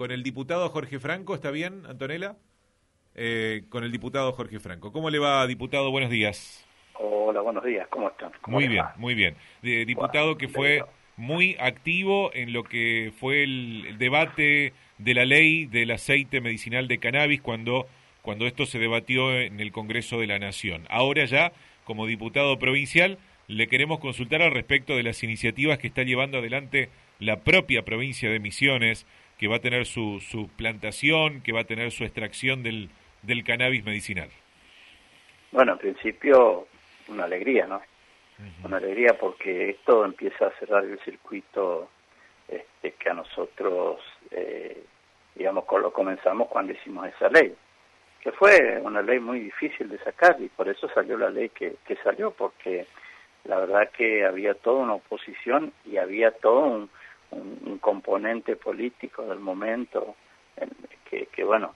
con el diputado Jorge Franco, ¿está bien, Antonella? Eh, con el diputado Jorge Franco. ¿Cómo le va, diputado? Buenos días. Hola, buenos días, ¿cómo están? muy bien, muy bien. diputado que fue muy activo en lo que fue el, debate de la ley del aceite medicinal de cannabis cuando, cuando esto se debatió en el Congreso de la Nación. Ahora ya, como diputado provincial, le queremos consultar al respecto de las iniciativas que está llevando adelante la propia provincia de Misiones, que va a tener su, su plantación, que va a tener su extracción del, del cannabis medicinal. Bueno, en principio, una alegría, ¿no? Una alegría porque esto empieza a cerrar el circuito este, que a nosotros, eh, digamos, lo comenzamos cuando hicimos esa ley, que fue una ley muy difícil de sacar y por eso salió la ley que, que salió, porque la verdad que había toda una oposición y había todo un, un, componente político del momento que, que bueno,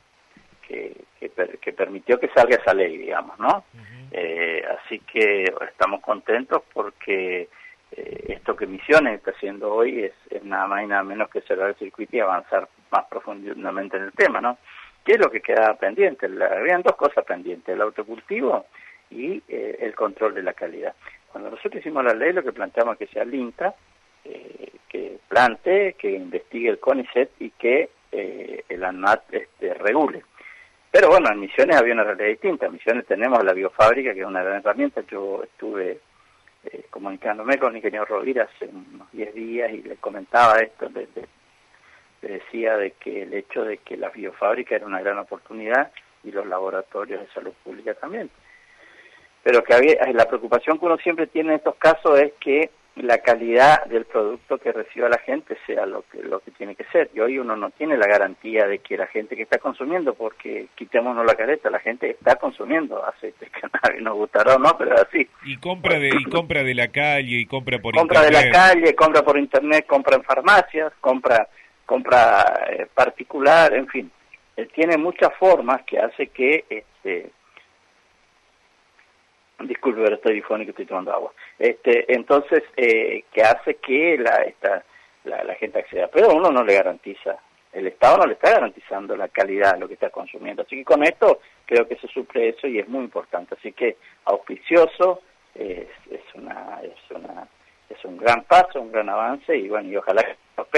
que, que, permitió que salga esa ley, digamos, ¿no? eh, así que estamos contentos porque eh, esto que Misiones está haciendo hoy es, es, nada más y nada menos que cerrar el circuito y avanzar más profundamente en el tema, ¿no? ¿Qué es lo que quedaba pendiente? habían dos cosas pendientes, el autocultivo y eh, el control de la calidad. Cuando nosotros hicimos la ley, lo que planteamos es que sea el INTA, eh, que plante, que investigue el CONICET y que eh, el ANMAT este, regule. Pero bueno, en Misiones había una realidad distinta. En Misiones tenemos la biofábrica, que es una gran herramienta. Yo estuve eh, comunicándome con el ingeniero Rovira hace unos 10 días y le comentaba esto, le, le, decía de que el hecho de que la biofábrica era una gran oportunidad y los laboratorios de salud pública también pero que había, la preocupación que uno siempre tiene en estos casos es que la calidad del producto que reciba la gente sea lo que lo que tiene que ser. Y hoy uno no tiene la garantía de que la gente que está consumiendo, porque quitémonos la careta, la gente está consumiendo aceite de cannabis, nos gustará o no, pero es así. Y compra de y compra de la calle y compra por compra internet. de la calle, compra por internet, compra en farmacias, compra compra eh, particular, en fin. Él tiene muchas formas que hace que este disculpe, pero estoy difónico, estoy tomando agua. Este, entonces, eh, que hace que la, esta, la, gente acceda. Pero uno no le garantiza, el Estado no le está garantizando la calidad de lo que está consumiendo. Así que con esto creo que se suple eso y es muy importante. Así que auspicioso es, es, una, es, una, es un gran paso, un gran avance y bueno, y ojalá que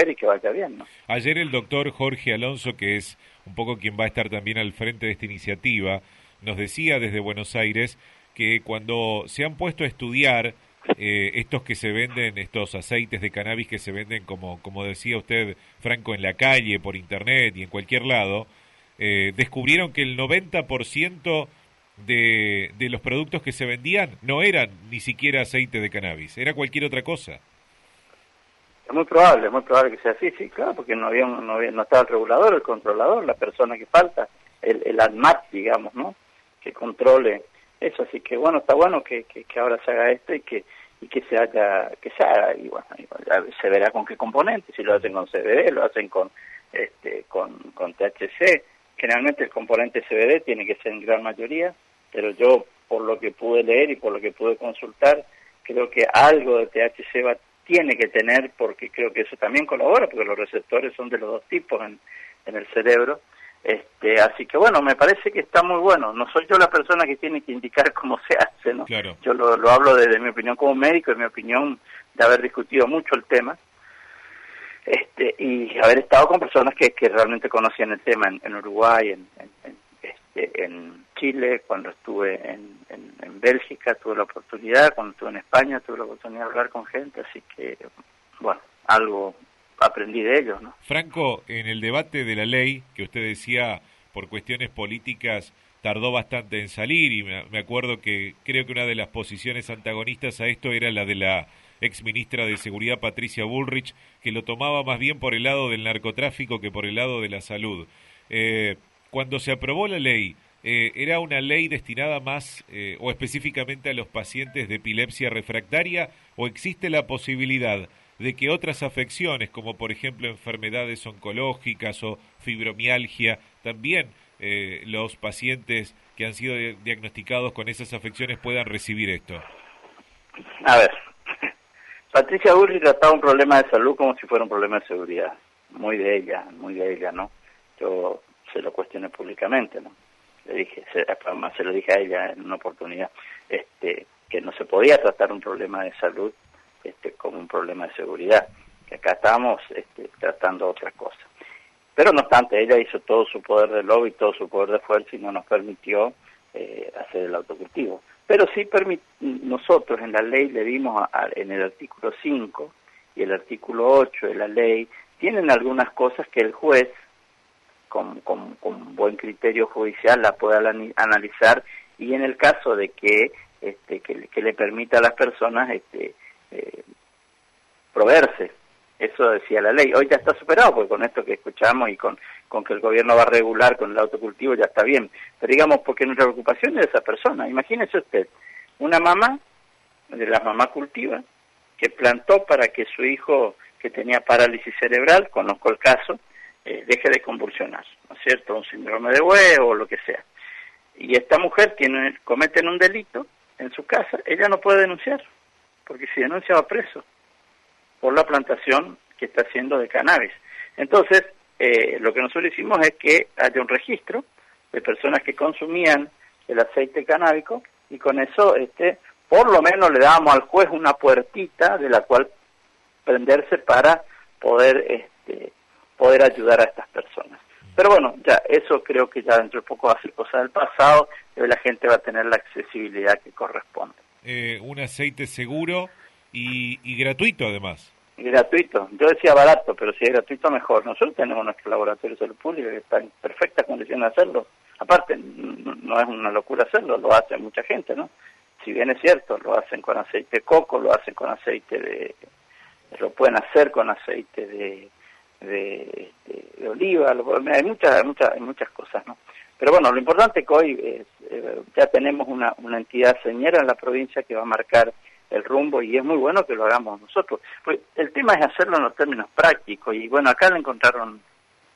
y que vaya bien. ¿no? Ayer el doctor Jorge Alonso, que es un poco quien va a estar también al frente de esta iniciativa, nos decía desde Buenos Aires que cuando se han puesto a estudiar eh, estos que se venden, estos aceites de cannabis que se venden, como, como decía usted, Franco, en la calle, por internet y en cualquier lado, eh, descubrieron que el 90% de, de los productos que se vendían no eran ni siquiera aceite de cannabis, era cualquier otra cosa. Es muy probable, es muy probable que sea así, sí, claro, porque no había, no, había, no estaba el regulador, el controlador, la persona que falta, el, el ADMAT, digamos, ¿no? Que controle eso así que bueno está bueno que, que, ahora se haga esto y que y que se haga que se haga y bueno se verá con qué componentes si lo hacen con CBD lo hacen con este con, con THC generalmente el componente CBD tiene que ser en gran mayoría pero yo por lo que pude leer y por lo que pude consultar creo que algo de THC va, tiene que tener porque creo que eso también colabora porque los receptores son de los dos tipos en, en el cerebro este, así que bueno, me parece que está muy bueno. No soy yo la persona que tiene que indicar cómo se hace, ¿no? Yo lo, lo hablo desde mi opinión como médico, y mi opinión de haber discutido mucho el tema. Este, y haber estado con personas que, que realmente conocían el tema en, Uruguay, en, en, este, en, Chile, cuando estuve en, en, Bélgica, tuve la oportunidad, cuando estuve en España, tuve la oportunidad de hablar con gente, así que, bueno, algo aprendí de ellos. ¿no? Franco, en el debate de la ley, que usted decía por cuestiones políticas tardó bastante en salir y me acuerdo que creo que una de las posiciones antagonistas a esto era la de la ex ministra de Seguridad Patricia Bullrich, que lo tomaba más bien por el lado del narcotráfico que por el lado de la salud. Eh, cuando se aprobó la ley, eh, ¿era una ley destinada más eh, o específicamente a los pacientes de epilepsia refractaria o existe la posibilidad de que otras afecciones, como por ejemplo enfermedades oncológicas o fibromialgia, también eh, los pacientes que han sido diagnosticados con esas afecciones puedan recibir esto? A ver, Patricia Burri trataba un problema de salud como si fuera un problema de seguridad. muy de ella, muy de ella, ¿no? Yo se lo cuestioné públicamente, ¿no? Le dije, se, se lo dije a ella en una oportunidad, este, que no se podía tratar un problema de salud este, como un problema de seguridad, que acá estamos este, tratando otra cosa. Pero no obstante, ella hizo todo su poder de lobby, todo su poder de fuerza y no nos permitió eh, hacer el autocultivo. Pero sí nosotros en la ley le dimos en el artículo 5 y el artículo 8 de la ley, tienen algunas cosas que el juez, con, con, buen criterio judicial, la pueda analizar y en el caso de que, este, que, le permita a las personas este, eh, proveerse eso decía la ley. Hoy ya está superado, porque con esto que escuchamos y con, con que el gobierno va a regular con el autocultivo ya está bien. Pero digamos, porque nuestra preocupación es esa persona. Imagínese usted, una mamá, de la mamá cultiva, que plantó para que su hijo, que tenía parálisis cerebral, conozco el caso, eh, deje de convulsionar, ¿no es cierto? Un síndrome de huevo o lo que sea. Y esta mujer tiene, cometen un delito en su casa, ella no puede denunciar, porque si denuncia va preso por la plantación que está haciendo de cannabis. Entonces, eh, lo que nosotros hicimos es que haya un registro de personas que consumían el aceite canábico y con eso, este, por lo menos le damos al juez una puertita de la cual prenderse para poder, este, poder ayudar a estas personas. Pero bueno, ya eso creo que ya dentro de poco va a ser cosa del pasado y la gente va a tener la accesibilidad que corresponde. Eh, un aceite seguro y, gratuito además. Y gratuito. Yo decía barato, pero si es gratuito mejor. Nosotros tenemos nuestro laboratorio de salud pública que está en perfectas condiciones de hacerlo. Aparte, no es una locura hacerlo, lo hace mucha gente, ¿no? Si bien es cierto, lo hacen con aceite de coco, lo hacen con aceite de... lo pueden hacer con aceite de, de, de, oliva, hay muchas, muchas, muchas cosas, ¿no? Pero bueno, lo importante es que hoy eh, ya tenemos una, una entidad señera en la provincia que va a marcar el rumbo y es muy bueno que lo hagamos nosotros. Pues el tema es hacerlo en los términos prácticos y bueno, acá le encontraron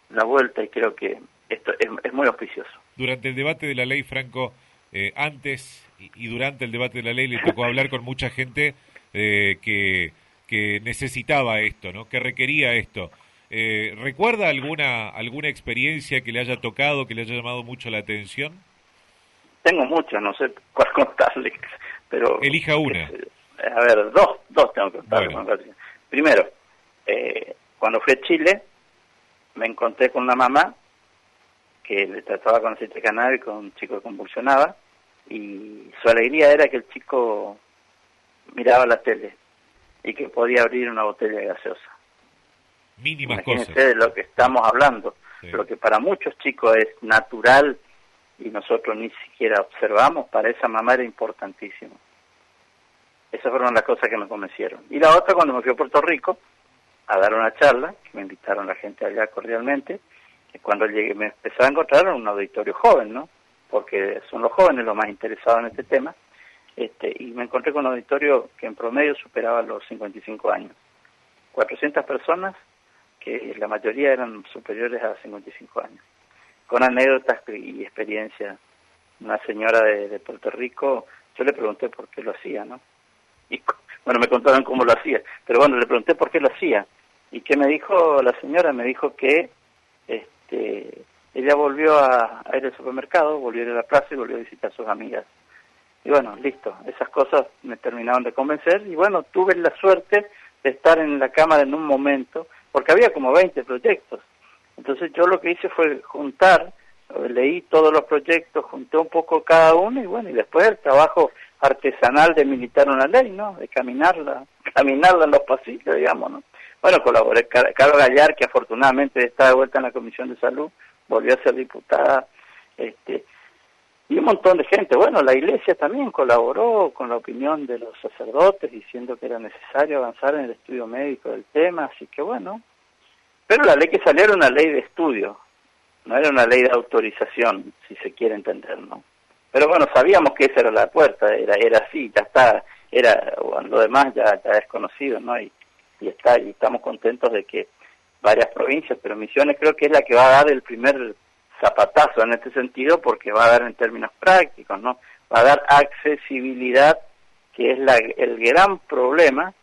la vuelta y creo que esto es, muy auspicioso. Durante el debate de la ley, Franco, eh, antes y, durante el debate de la ley le tocó hablar con mucha gente eh, que, que necesitaba esto, ¿no? que requería esto. Eh, ¿Recuerda alguna, alguna experiencia que le haya tocado, que le haya llamado mucho la atención? Tengo muchas, no sé cuál contarle, pero... Elija una. A ver, dos, dos tengo que contar. Primero, eh, cuando fui a Chile, me encontré con una mamá que le trataba con aceite canal con un chico que convulsionaba y su alegría era que el chico miraba la tele y que podía abrir una botella de gaseosa. Mínimas Imagínense de lo que estamos hablando. Lo que para muchos chicos es natural y nosotros ni siquiera observamos, para esa mamá era importantísimo. Esas fueron las cosas que me convencieron. Y la otra, cuando me fui a Puerto Rico a dar una charla, que me invitaron la gente allá cordialmente, que cuando llegué me empezaba a encontrar en un auditorio joven, ¿no? Porque son los jóvenes los más interesados en este tema. Este, y me encontré con un auditorio que en promedio superaba los 55 años. 400 personas, que la mayoría eran superiores a 55 años. Con anécdotas y experiencias. Una señora de, Puerto Rico, yo le pregunté por qué lo hacía, ¿no? Y bueno, me contaron cómo lo hacía, pero bueno, le pregunté por qué lo hacía. ¿Y qué me dijo la señora? Me dijo que este, ella volvió a, ir al supermercado, volvió a ir a la plaza y volvió a visitar a sus amigas. Y bueno, listo, esas cosas me terminaron de convencer y bueno, tuve la suerte de estar en la Cámara en un momento, porque había como 20 proyectos. Entonces yo lo que hice fue juntar, leí todos los proyectos, junté un poco cada uno y bueno, y después el trabajo artesanal de militar una ley, ¿no? De caminarla, caminarla en los pasillos, digamos, ¿no? Bueno, colaboré, Carlos Gallar, que afortunadamente está de vuelta en la Comisión de Salud, volvió a ser diputada, este, y un montón de gente. Bueno, la Iglesia también colaboró con la opinión de los sacerdotes, diciendo que era necesario avanzar en el estudio médico del tema, así que bueno. Pero la ley que salió era una ley de estudio, no era una ley de autorización, si se quiere entender, ¿no? Pero bueno, sabíamos que esa era la puerta, era, era así, ya está, era, lo demás ya, ya es conocido, ¿no? Y, y, está, y estamos contentos de que varias provincias, pero Misiones creo que es la que va a dar el primer zapatazo en este sentido porque va a dar en términos prácticos, ¿no? Va a dar accesibilidad, que es la, el gran problema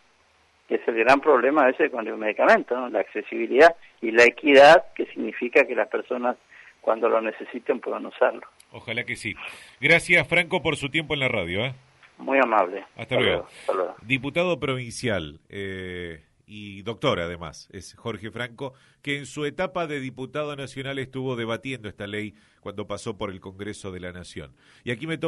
que es el gran problema a veces con el medicamento, ¿no? la accesibilidad y la equidad, que significa que las personas cuando lo necesiten puedan usarlo. Ojalá que sí. Gracias, Franco, por su tiempo en la radio. ¿eh? Muy amable. Hasta, luego. Diputado provincial eh, y doctor, además, es Jorge Franco, que en su etapa de diputado nacional estuvo debatiendo esta ley cuando pasó por el Congreso de la Nación. Y aquí me